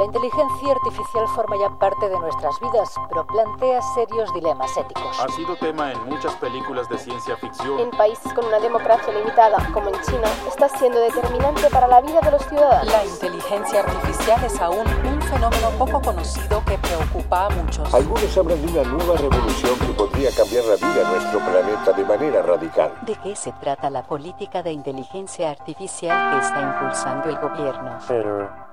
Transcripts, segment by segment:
La inteligencia artificial forma ya parte de nuestras vidas, pero plantea serios dilemas éticos. Ha sido tema en muchas películas de ciencia ficción. En países con una democracia limitada, como en China, está siendo determinante para la vida de los ciudadanos. La inteligencia artificial es aún un fenómeno poco conocido que preocupa a muchos. Algunos hablan de una nueva revolución que podría cambiar la vida en nuestro planeta de manera radical. ¿De qué se trata la política de inteligencia artificial que está impulsando el gobierno?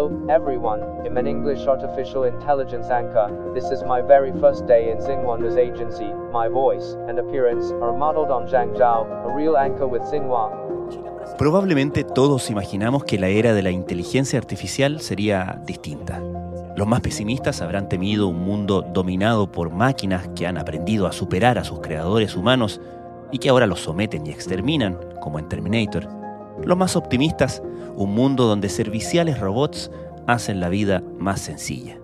Hello, everyone. I'm an English artificial intelligence anchor. This is my very first day in Xinhua's agency. My voice and appearance are modeled on Zhang Zhao, a real anchor with Xinhua. Probablemente todos imaginamos que la era de la inteligencia artificial sería distinta. Los más pesimistas habrán temido un mundo dominado por máquinas que han aprendido a superar a sus creadores humanos y que ahora los someten y exterminan, como en Terminator. Los más optimistas, un mundo donde serviciales robots hacen la vida más sencilla.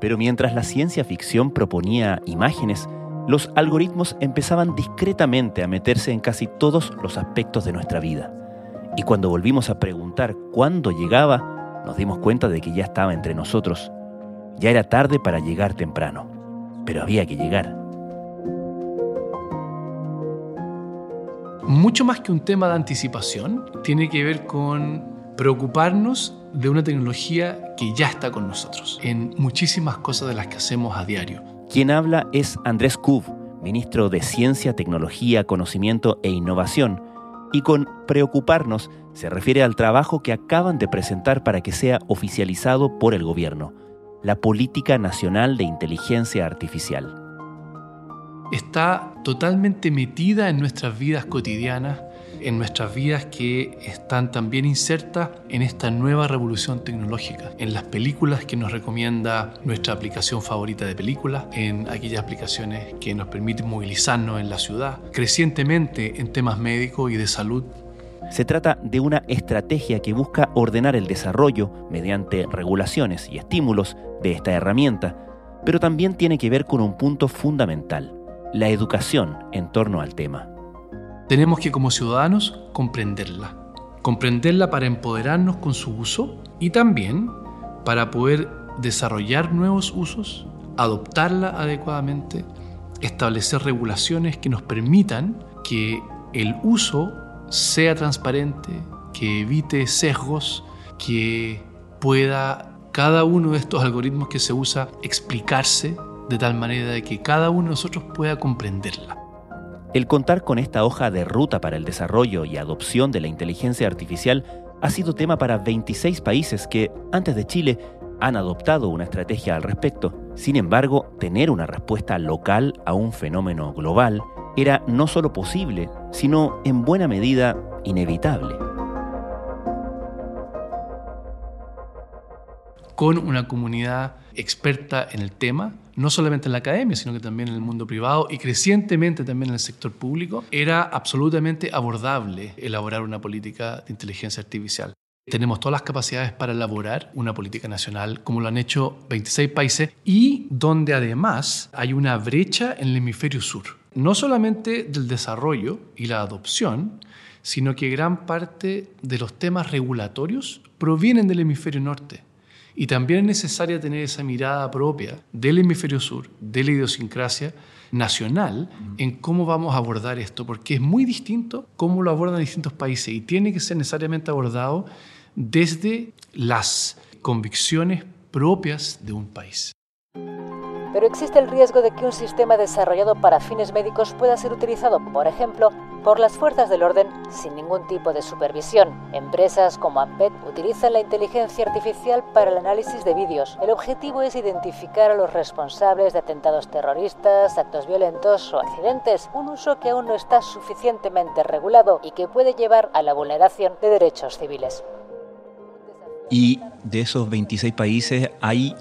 Pero mientras la ciencia ficción proponía imágenes, los algoritmos empezaban discretamente a meterse en casi todos los aspectos de nuestra vida. Y cuando volvimos a preguntar cuándo llegaba, nos dimos cuenta de que ya estaba entre nosotros. Ya era tarde para llegar temprano, pero había que llegar. Mucho más que un tema de anticipación, tiene que ver con preocuparnos de una tecnología que ya está con nosotros en muchísimas cosas de las que hacemos a diario. Quien habla es Andrés Kuv, ministro de Ciencia, Tecnología, Conocimiento e Innovación, y con preocuparnos se refiere al trabajo que acaban de presentar para que sea oficializado por el gobierno, la Política Nacional de Inteligencia Artificial está totalmente metida en nuestras vidas cotidianas, en nuestras vidas que están también insertas en esta nueva revolución tecnológica, en las películas que nos recomienda nuestra aplicación favorita de películas, en aquellas aplicaciones que nos permiten movilizarnos en la ciudad, crecientemente en temas médicos y de salud. Se trata de una estrategia que busca ordenar el desarrollo mediante regulaciones y estímulos de esta herramienta, pero también tiene que ver con un punto fundamental, la educación en torno al tema. Tenemos que como ciudadanos comprenderla, comprenderla para empoderarnos con su uso y también para poder desarrollar nuevos usos, adoptarla adecuadamente, establecer regulaciones que nos permitan que el uso sea transparente, que evite sesgos, que pueda cada uno de estos algoritmos que se usa explicarse de tal manera de que cada uno de nosotros pueda comprenderla. El contar con esta hoja de ruta para el desarrollo y adopción de la inteligencia artificial ha sido tema para 26 países que, antes de Chile, han adoptado una estrategia al respecto. Sin embargo, tener una respuesta local a un fenómeno global era no solo posible, sino en buena medida inevitable. Con una comunidad experta en el tema, no solamente en la academia, sino que también en el mundo privado y crecientemente también en el sector público, era absolutamente abordable elaborar una política de inteligencia artificial. Tenemos todas las capacidades para elaborar una política nacional, como lo han hecho 26 países, y donde además hay una brecha en el hemisferio sur. No solamente del desarrollo y la adopción, sino que gran parte de los temas regulatorios provienen del hemisferio norte. Y también es necesaria tener esa mirada propia del hemisferio sur, de la idiosincrasia nacional, en cómo vamos a abordar esto, porque es muy distinto cómo lo abordan distintos países y tiene que ser necesariamente abordado desde las convicciones propias de un país pero existe el riesgo de que un sistema desarrollado para fines médicos pueda ser utilizado, por ejemplo, por las fuerzas del orden sin ningún tipo de supervisión. Empresas como Amped utilizan la inteligencia artificial para el análisis de vídeos. El objetivo es identificar a los responsables de atentados terroristas, actos violentos o accidentes, un uso que aún no está suficientemente regulado y que puede llevar a la vulneración de derechos civiles. Y de esos 26 países hay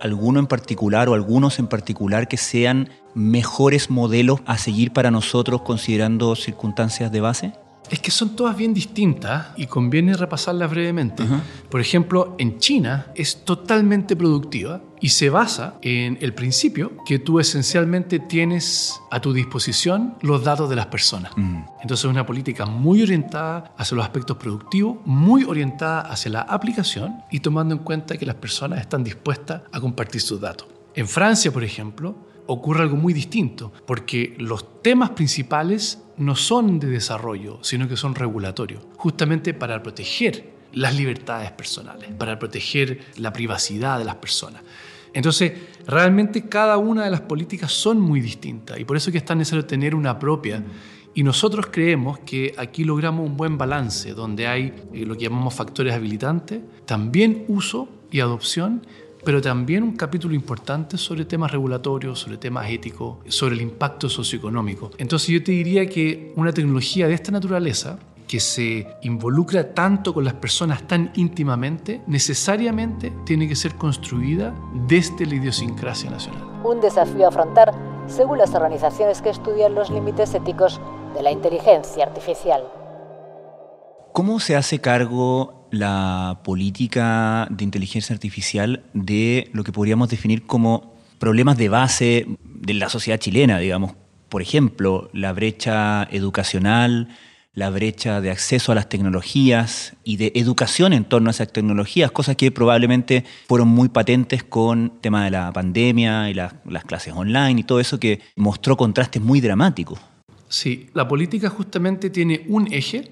alguno en particular o algunos en particular que sean mejores modelos a seguir para nosotros considerando circunstancias de base? Es que son todas bien distintas y conviene repasarlas brevemente. Por ejemplo, en China es totalmente productiva y se basa en el principio que tú esencialmente tienes a tu disposición los datos de las personas. Entonces es una política muy orientada hacia los aspectos productivos, muy orientada hacia la aplicación y tomando en cuenta que las personas están dispuestas a compartir sus datos. En Francia, por ejemplo, ocurre algo muy distinto, porque los temas principales no son de desarrollo, sino que son regulatorios, justamente para proteger las libertades personales, para proteger la privacidad de las personas. Entonces, realmente cada una de las políticas son muy distintas y por eso es que es tan necesario tener una propia. Y nosotros creemos que aquí logramos un buen balance, donde hay eh, lo que llamamos factores habilitantes, también uso y adopción, pero también un capítulo importante sobre temas regulatorios, sobre temas éticos, sobre el impacto socioeconómico. Entonces yo te diría que una tecnología de esta naturaleza que se involucra tanto con las personas tan íntimamente, necesariamente tiene que ser construida desde la idiosincrasia nacional. Un desafío a afrontar según las organizaciones que estudian los límites éticos de la inteligencia artificial. ¿Cómo se hace cargo la política de inteligencia artificial de lo que podríamos definir como problemas de base de la sociedad chilena, digamos? Por ejemplo, la brecha educacional, la brecha de acceso a las tecnologías y de educación en torno a esas tecnologías, cosas que probablemente fueron muy patentes con el tema de la pandemia y las clases online y todo eso que mostró contrastes muy dramáticos. Sí, la política justamente tiene un eje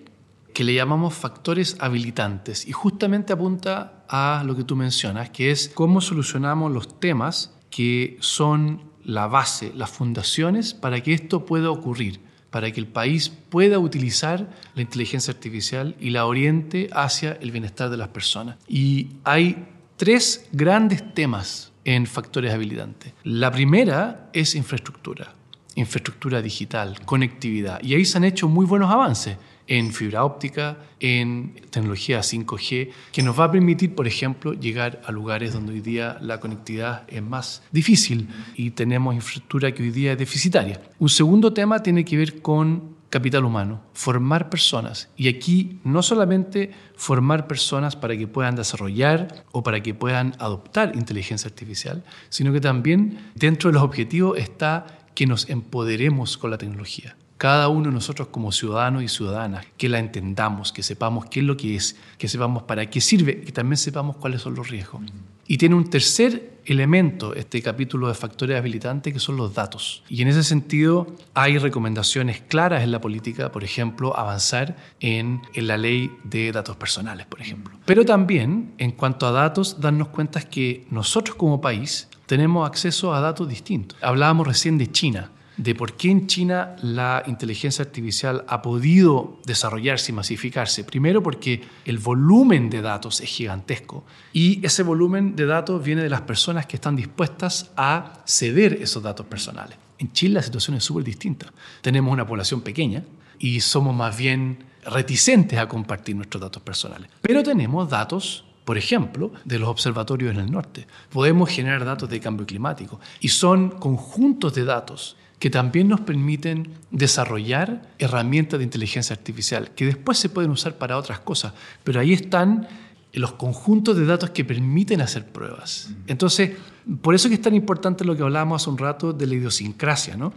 que le llamamos factores habilitantes y justamente apunta a lo que tú mencionas, que es cómo solucionamos los temas que son la base, las fundaciones para que esto pueda ocurrir, para que el país pueda utilizar la inteligencia artificial y la oriente hacia el bienestar de las personas. Y hay tres grandes temas en factores habilitantes. La primera es infraestructura, infraestructura digital, conectividad. Y ahí se han hecho muy buenos avances en fibra óptica, en tecnología 5G, que nos va a permitir, por ejemplo, llegar a lugares donde hoy día la conectividad es más difícil y tenemos infraestructura que hoy día es deficitaria. Un segundo tema tiene que ver con capital humano, formar personas. Y aquí no solamente formar personas para que puedan desarrollar o para que puedan adoptar inteligencia artificial, sino que también dentro de los objetivos está que nos empoderemos con la tecnología cada uno de nosotros como ciudadanos y ciudadanas, que la entendamos, que sepamos qué es lo que es, que sepamos para qué sirve, y también sepamos cuáles son los riesgos. Y tiene un tercer elemento este capítulo de factores habilitantes que son los datos. Y en ese sentido hay recomendaciones claras en la política, por ejemplo, avanzar en, en la ley de datos personales, por ejemplo. Pero también, en cuanto a datos, darnos cuenta que nosotros como país tenemos acceso a datos distintos. Hablábamos recién de China de por qué en China la inteligencia artificial ha podido desarrollarse y masificarse. Primero porque el volumen de datos es gigantesco y ese volumen de datos viene de las personas que están dispuestas a ceder esos datos personales. En Chile la situación es súper distinta. Tenemos una población pequeña y somos más bien reticentes a compartir nuestros datos personales. Pero tenemos datos por ejemplo, de los observatorios en el norte. Podemos generar datos de cambio climático y son conjuntos de datos que también nos permiten desarrollar herramientas de inteligencia artificial que después se pueden usar para otras cosas, pero ahí están los conjuntos de datos que permiten hacer pruebas. Entonces, por eso es que es tan importante lo que hablábamos hace un rato de la idiosincrasia, ¿no?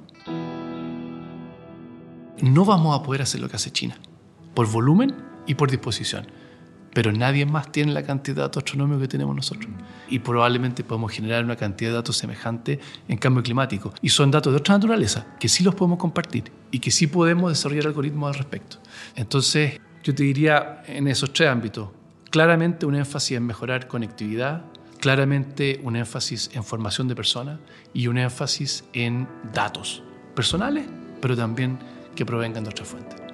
No vamos a poder hacer lo que hace China, por volumen y por disposición pero nadie más tiene la cantidad de datos astronómicos que tenemos nosotros. Y probablemente podemos generar una cantidad de datos semejante en cambio climático. Y son datos de otra naturaleza que sí los podemos compartir y que sí podemos desarrollar algoritmos al respecto. Entonces, yo te diría en esos tres ámbitos, claramente un énfasis en mejorar conectividad, claramente un énfasis en formación de personas y un énfasis en datos personales, pero también que provengan de otras fuentes.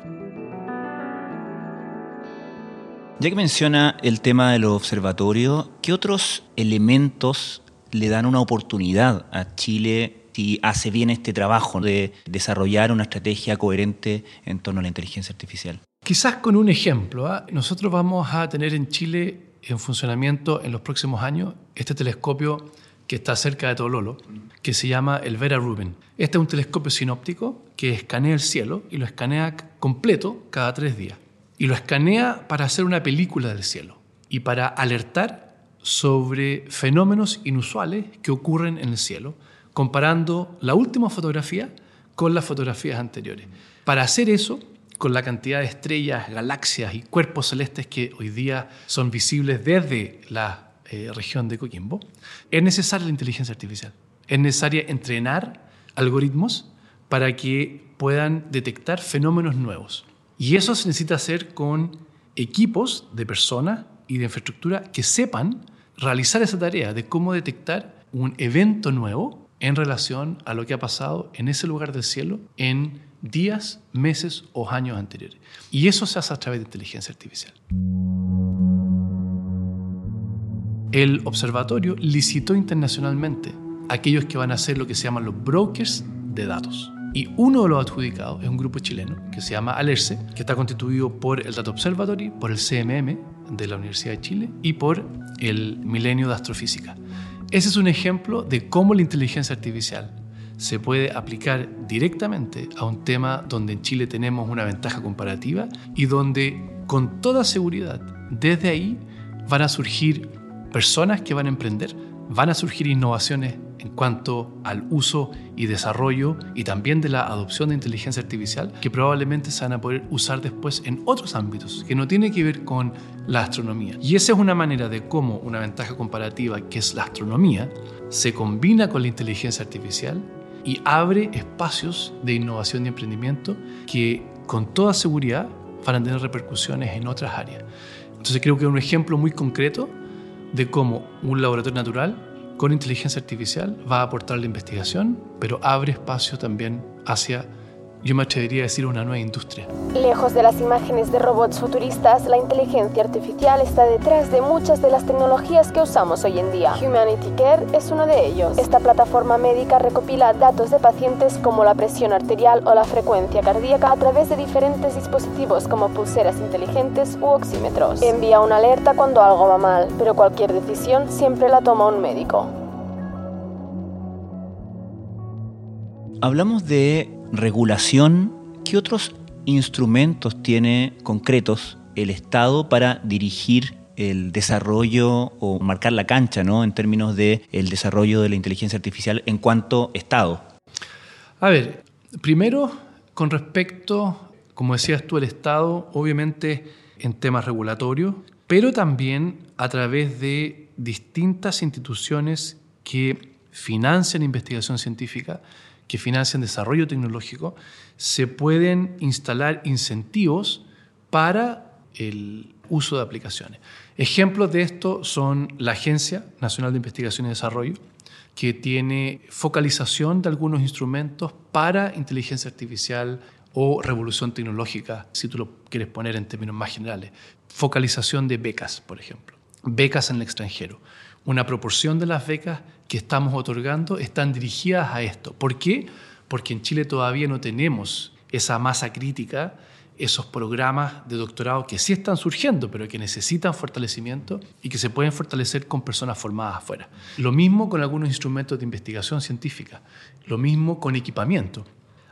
Ya que menciona el tema de los observatorios, ¿qué otros elementos le dan una oportunidad a Chile si hace bien este trabajo de desarrollar una estrategia coherente en torno a la inteligencia artificial? Quizás con un ejemplo, ¿ah? nosotros vamos a tener en Chile en funcionamiento en los próximos años este telescopio que está cerca de Tololo, que se llama el Vera Rubin. Este es un telescopio sinóptico que escanea el cielo y lo escanea completo cada tres días. Y lo escanea para hacer una película del cielo y para alertar sobre fenómenos inusuales que ocurren en el cielo, comparando la última fotografía con las fotografías anteriores. Para hacer eso, con la cantidad de estrellas, galaxias y cuerpos celestes que hoy día son visibles desde la eh, región de Coquimbo, es necesaria la inteligencia artificial. Es necesaria entrenar algoritmos para que puedan detectar fenómenos nuevos. Y eso se necesita hacer con equipos de personas y de infraestructura que sepan realizar esa tarea de cómo detectar un evento nuevo en relación a lo que ha pasado en ese lugar del cielo en días, meses o años anteriores. Y eso se hace a través de inteligencia artificial. El observatorio licitó internacionalmente a aquellos que van a ser lo que se llaman los brokers de datos. Y uno de los adjudicados es un grupo chileno que se llama Alerce, que está constituido por el Data Observatory, por el CMM de la Universidad de Chile y por el Milenio de Astrofísica. Ese es un ejemplo de cómo la inteligencia artificial se puede aplicar directamente a un tema donde en Chile tenemos una ventaja comparativa y donde con toda seguridad desde ahí van a surgir personas que van a emprender, van a surgir innovaciones en cuanto al uso y desarrollo y también de la adopción de inteligencia artificial que probablemente se van a poder usar después en otros ámbitos que no tiene que ver con la astronomía. Y esa es una manera de cómo una ventaja comparativa que es la astronomía se combina con la inteligencia artificial y abre espacios de innovación y emprendimiento que con toda seguridad van a tener repercusiones en otras áreas. Entonces creo que un ejemplo muy concreto de cómo un laboratorio natural con inteligencia artificial va a aportar la investigación, pero abre espacio también hacia yo me atrevería a decir una nueva industria. Lejos de las imágenes de robots futuristas, la inteligencia artificial está detrás de muchas de las tecnologías que usamos hoy en día. Humanity Care es uno de ellos. Esta plataforma médica recopila datos de pacientes como la presión arterial o la frecuencia cardíaca a través de diferentes dispositivos como pulseras inteligentes u oxímetros. Envía una alerta cuando algo va mal, pero cualquier decisión siempre la toma un médico. Hablamos de regulación, ¿qué otros instrumentos tiene concretos el Estado para dirigir el desarrollo o marcar la cancha ¿no? en términos del el desarrollo de la inteligencia artificial en cuanto Estado? A ver, primero, con respecto, como decías tú, el Estado, obviamente en temas regulatorios, pero también a través de distintas instituciones que financian investigación científica que financian desarrollo tecnológico, se pueden instalar incentivos para el uso de aplicaciones. Ejemplos de esto son la Agencia Nacional de Investigación y Desarrollo, que tiene focalización de algunos instrumentos para inteligencia artificial o revolución tecnológica, si tú lo quieres poner en términos más generales. Focalización de becas, por ejemplo. Becas en el extranjero una proporción de las becas que estamos otorgando están dirigidas a esto. ¿Por qué? Porque en Chile todavía no tenemos esa masa crítica, esos programas de doctorado que sí están surgiendo, pero que necesitan fortalecimiento y que se pueden fortalecer con personas formadas afuera. Lo mismo con algunos instrumentos de investigación científica, lo mismo con equipamiento.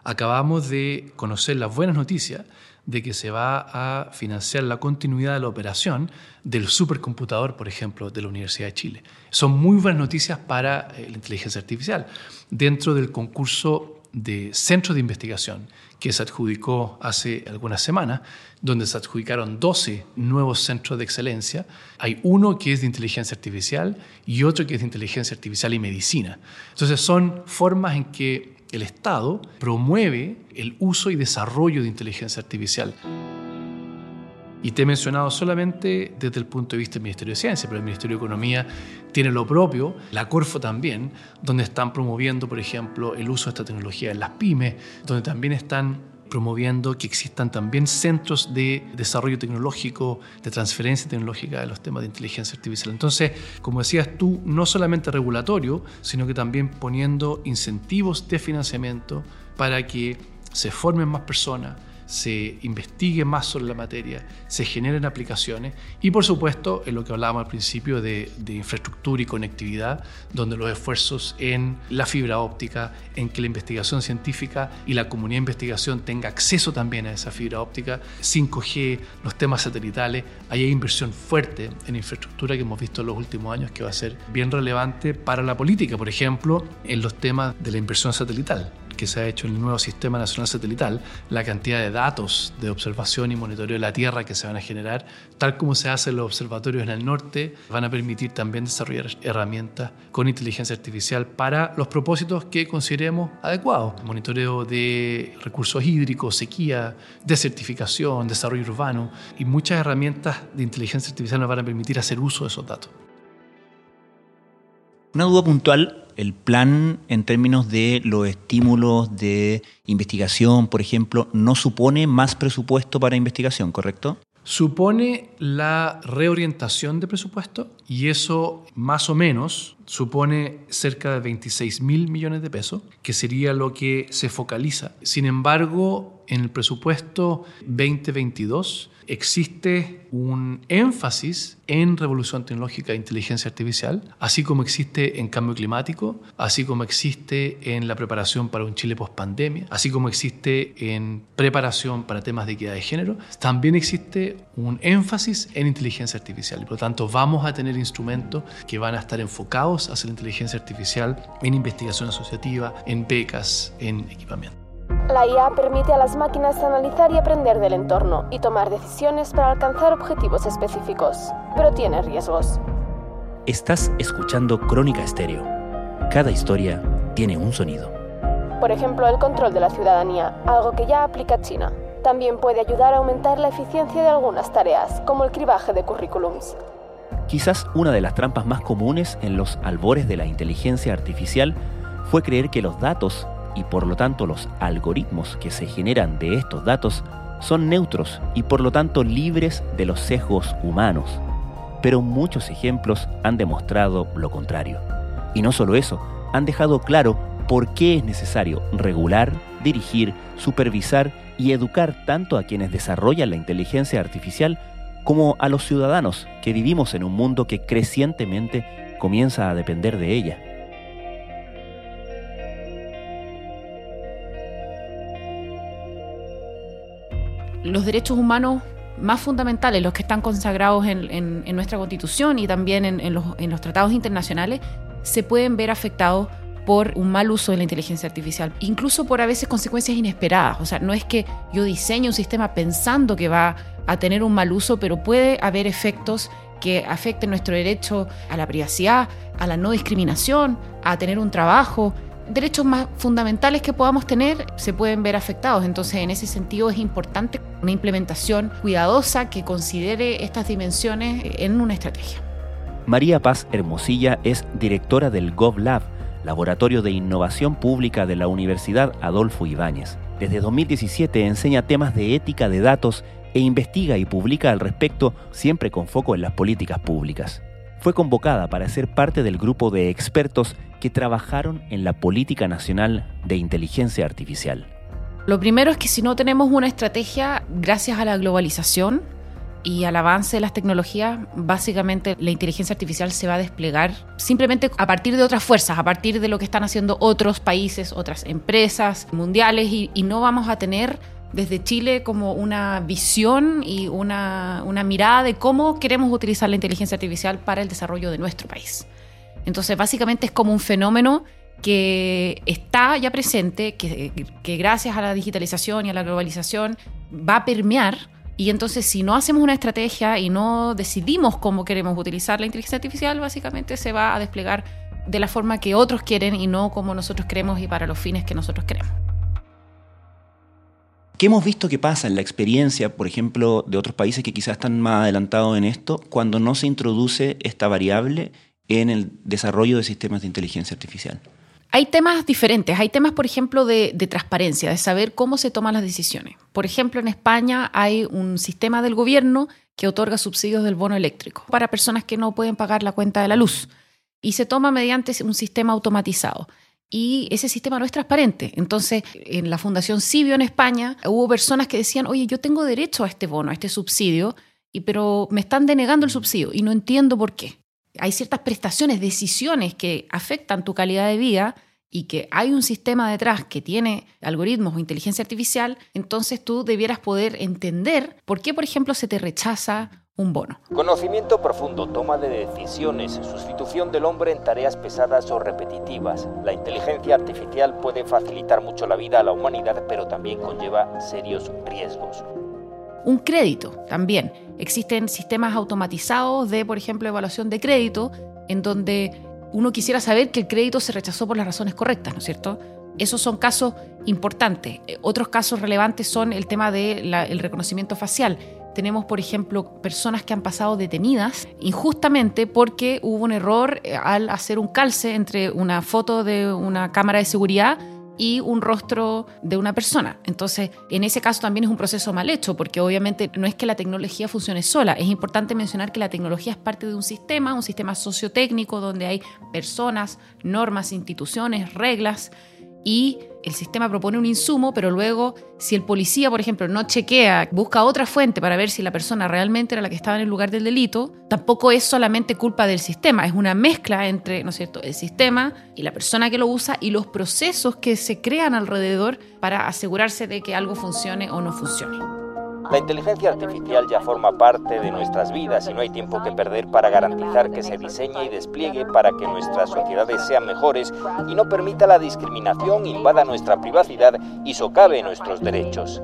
Acabamos de conocer las buenas noticias de que se va a financiar la continuidad de la operación del supercomputador, por ejemplo, de la Universidad de Chile. Son muy buenas noticias para eh, la inteligencia artificial. Dentro del concurso de centros de investigación que se adjudicó hace algunas semanas, donde se adjudicaron 12 nuevos centros de excelencia, hay uno que es de inteligencia artificial y otro que es de inteligencia artificial y medicina. Entonces son formas en que el Estado promueve el uso y desarrollo de inteligencia artificial. Y te he mencionado solamente desde el punto de vista del Ministerio de Ciencia, pero el Ministerio de Economía tiene lo propio, la Corfo también, donde están promoviendo, por ejemplo, el uso de esta tecnología en las pymes, donde también están promoviendo que existan también centros de desarrollo tecnológico, de transferencia tecnológica de los temas de inteligencia artificial. Entonces, como decías tú, no solamente regulatorio, sino que también poniendo incentivos de financiamiento para que se formen más personas, se investigue más sobre la materia, se generen aplicaciones y por supuesto en lo que hablábamos al principio de, infraestructura y conectividad, donde los esfuerzos en la fibra óptica, en que la investigación científica y la comunidad de investigación tenga acceso también a esa fibra óptica, 5G, los temas satelitales, ahí hay inversión fuerte en infraestructura que hemos visto en los últimos años que va a ser bien relevante para la política, por ejemplo, en los temas de la inversión satelital que se ha hecho en el nuevo Sistema Nacional Satelital, la cantidad de datos de observación y monitoreo de la Tierra que se van a generar, tal como se hace en los observatorios en el norte, van a permitir también desarrollar herramientas con inteligencia artificial para los propósitos que consideremos adecuados. Monitoreo de recursos hídricos, sequía, desertificación, desarrollo urbano y muchas herramientas de inteligencia artificial nos van a permitir hacer uso de esos datos. Una duda puntual, el plan en términos de los estímulos de investigación, por ejemplo, no supone más presupuesto para investigación, ¿correcto? Supone la reorientación de presupuesto y eso más o menos supone cerca de 26 mil millones de pesos, que sería lo que se focaliza. Sin embargo, en el presupuesto 2022 existe un énfasis en revolución tecnológica e inteligencia artificial, así como existe en cambio climático, así como existe en la preparación para un Chile post pandemia, así como existe en preparación para temas de equidad de género, también existe un énfasis en inteligencia artificial y por lo tanto vamos a tener instrumentos que van a estar enfocados hacia la inteligencia artificial en investigación asociativa, en becas, en equipamiento. La IA permite a las máquinas analizar y aprender del entorno y tomar decisiones para alcanzar objetivos específicos, pero tiene riesgos. Estás escuchando Crónica Estéreo. Cada historia tiene un sonido. Por ejemplo, el control de la ciudadanía, algo que ya aplica China. También puede ayudar a aumentar la eficiencia de algunas tareas, como el cribaje de currículums. Quizás una de las trampas más comunes en los albores de la inteligencia artificial fue creer que los datos y por lo tanto los algoritmos que se generan de estos datos son neutros y por lo tanto libres de los sesgos humanos. Pero muchos ejemplos han demostrado lo contrario. Y no solo eso, han dejado claro por qué es necesario regular, dirigir, supervisar y educar tanto a quienes desarrollan la inteligencia artificial como a los ciudadanos que vivimos en un mundo que crecientemente comienza a depender de ella. Los derechos humanos más fundamentales, los que están consagrados en, nuestra constitución y también en, los, en los tratados internacionales, se pueden ver afectados por un mal uso de la inteligencia artificial, incluso por a veces consecuencias inesperadas. O sea, no es que yo diseñe un sistema pensando que va a tener un mal uso, pero puede haber efectos que afecten nuestro derecho a la privacidad, a la no discriminación, a tener un trabajo, derechos más fundamentales que podamos tener se pueden ver afectados. Entonces, en ese sentido es importante una implementación cuidadosa que considere estas dimensiones en una estrategia. María Paz Hermosilla es directora del GovLab, Laboratorio de Innovación Pública de la Universidad Adolfo Ibáñez. Desde 2017 enseña temas de ética de datos e investiga y publica al respecto siempre con foco en las políticas públicas fue convocada para ser parte del grupo de expertos que trabajaron en la Política Nacional de Inteligencia Artificial. Lo primero es que si no tenemos una estrategia, gracias a la globalización y al avance de las tecnologías, básicamente la inteligencia artificial se va a desplegar simplemente a partir de otras fuerzas, a partir de lo que están haciendo otros países, otras empresas mundiales, y, y no vamos a tener desde Chile como una visión y una, mirada de cómo queremos utilizar la inteligencia artificial para el desarrollo de nuestro país. Entonces, básicamente es como un fenómeno que está ya presente, que, que, gracias a la digitalización y a la globalización va a permear. Y entonces si no hacemos una estrategia y no decidimos cómo queremos utilizar la inteligencia artificial, básicamente se va a desplegar de la forma que otros quieren y no como nosotros queremos y para los fines que nosotros queremos. ¿Qué hemos visto que pasa en la experiencia, por ejemplo, de otros países que quizás están más adelantados en esto, cuando no se introduce esta variable en el desarrollo de sistemas de inteligencia artificial? Hay temas diferentes. Hay temas, por ejemplo, de, de, transparencia, de saber cómo se toman las decisiones. Por ejemplo, en España hay un sistema del gobierno que otorga subsidios del bono eléctrico para personas que no pueden pagar la cuenta de la luz y se toma mediante un sistema automatizado. Y ese sistema no es transparente. Entonces, en la Fundación Cibio en España hubo personas que decían, oye, yo tengo derecho a este bono, a este subsidio, y, pero me están denegando el subsidio y no entiendo por qué. Hay ciertas prestaciones, decisiones que afectan tu calidad de vida y que hay un sistema detrás que tiene algoritmos o inteligencia artificial, entonces tú debieras poder entender por qué, por ejemplo, se te rechaza un bono. Conocimiento profundo, toma de decisiones, sustitución del hombre en tareas pesadas o repetitivas. La inteligencia artificial puede facilitar mucho la vida a la humanidad, pero también conlleva serios riesgos. Un crédito también. Existen sistemas automatizados de, por ejemplo, evaluación de crédito, en donde uno quisiera saber que el crédito se rechazó por las razones correctas, ¿no es cierto? Esos son casos importantes. Eh, otros casos relevantes son el tema del reconocimiento facial. Tenemos, por ejemplo, personas que han pasado detenidas injustamente porque hubo un error eh, al hacer un calce entre una foto de una cámara de seguridad y un rostro de una persona. Entonces, en ese caso también es un proceso mal hecho, porque obviamente no es que la tecnología funcione sola. Es importante mencionar que la tecnología es parte de un sistema, un sistema sociotécnico donde hay personas, normas, instituciones, reglas y el sistema propone un insumo, pero luego si el policía, por ejemplo, no chequea, busca otra fuente para ver si la persona realmente era la que estaba en el lugar del delito, tampoco es solamente culpa del sistema, es una mezcla entre, ¿no es cierto?, el sistema y la persona que lo usa y los procesos que se crean alrededor para asegurarse de que algo funcione o no funcione. La inteligencia artificial ya forma parte de nuestras vidas y no hay tiempo que perder para garantizar que se diseñe y despliegue para que nuestras sociedades sean mejores y no permita la discriminación, invada nuestra privacidad y socave nuestros derechos.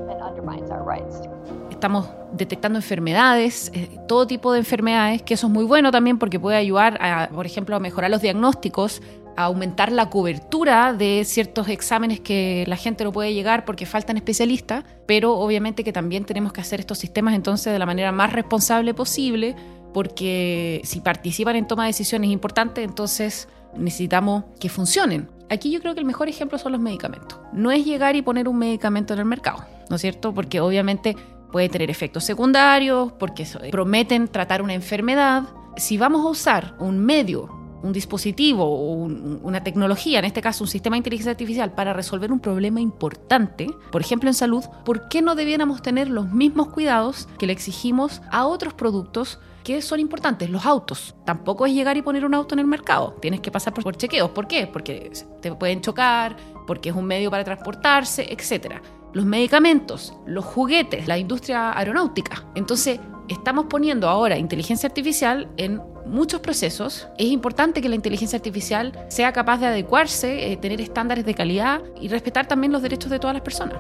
Estamos detectando enfermedades, eh, todo tipo de enfermedades, que eso es muy bueno también porque puede ayudar, a, por ejemplo, a mejorar los diagnósticos, aumentar la cobertura de ciertos exámenes que la gente no puede llegar porque faltan especialistas, pero obviamente que también tenemos que hacer estos sistemas entonces de la manera más responsable posible, porque si participan en toma de decisiones importantes, entonces necesitamos que funcionen. Aquí yo creo que el mejor ejemplo son los medicamentos. No es llegar y poner un medicamento en el mercado, ¿no es cierto? Porque obviamente puede tener efectos secundarios, porque prometen tratar una enfermedad. Si vamos a usar un medio un dispositivo o una tecnología, en este caso un sistema de inteligencia artificial, para resolver un problema importante, por ejemplo en salud, ¿por qué no debiéramos tener los mismos cuidados que le exigimos a otros productos que son importantes? Los autos. Tampoco es llegar y poner un auto en el mercado. Tienes que pasar por chequeos. ¿Por qué? Porque te pueden chocar, porque es un medio para transportarse, etc. Los medicamentos, los juguetes, la industria aeronáutica. Entonces, estamos poniendo ahora inteligencia artificial en muchos procesos. Es importante que la inteligencia artificial sea capaz de adecuarse, eh, tener estándares de calidad y respetar también los derechos de todas las personas.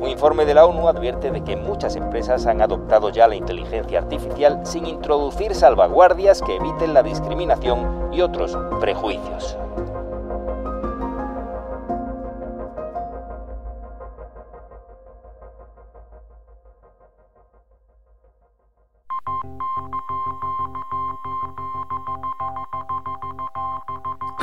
Un informe de la ONU advierte de que muchas empresas han adoptado ya la inteligencia artificial sin introducir salvaguardias que eviten la discriminación y otros prejuicios.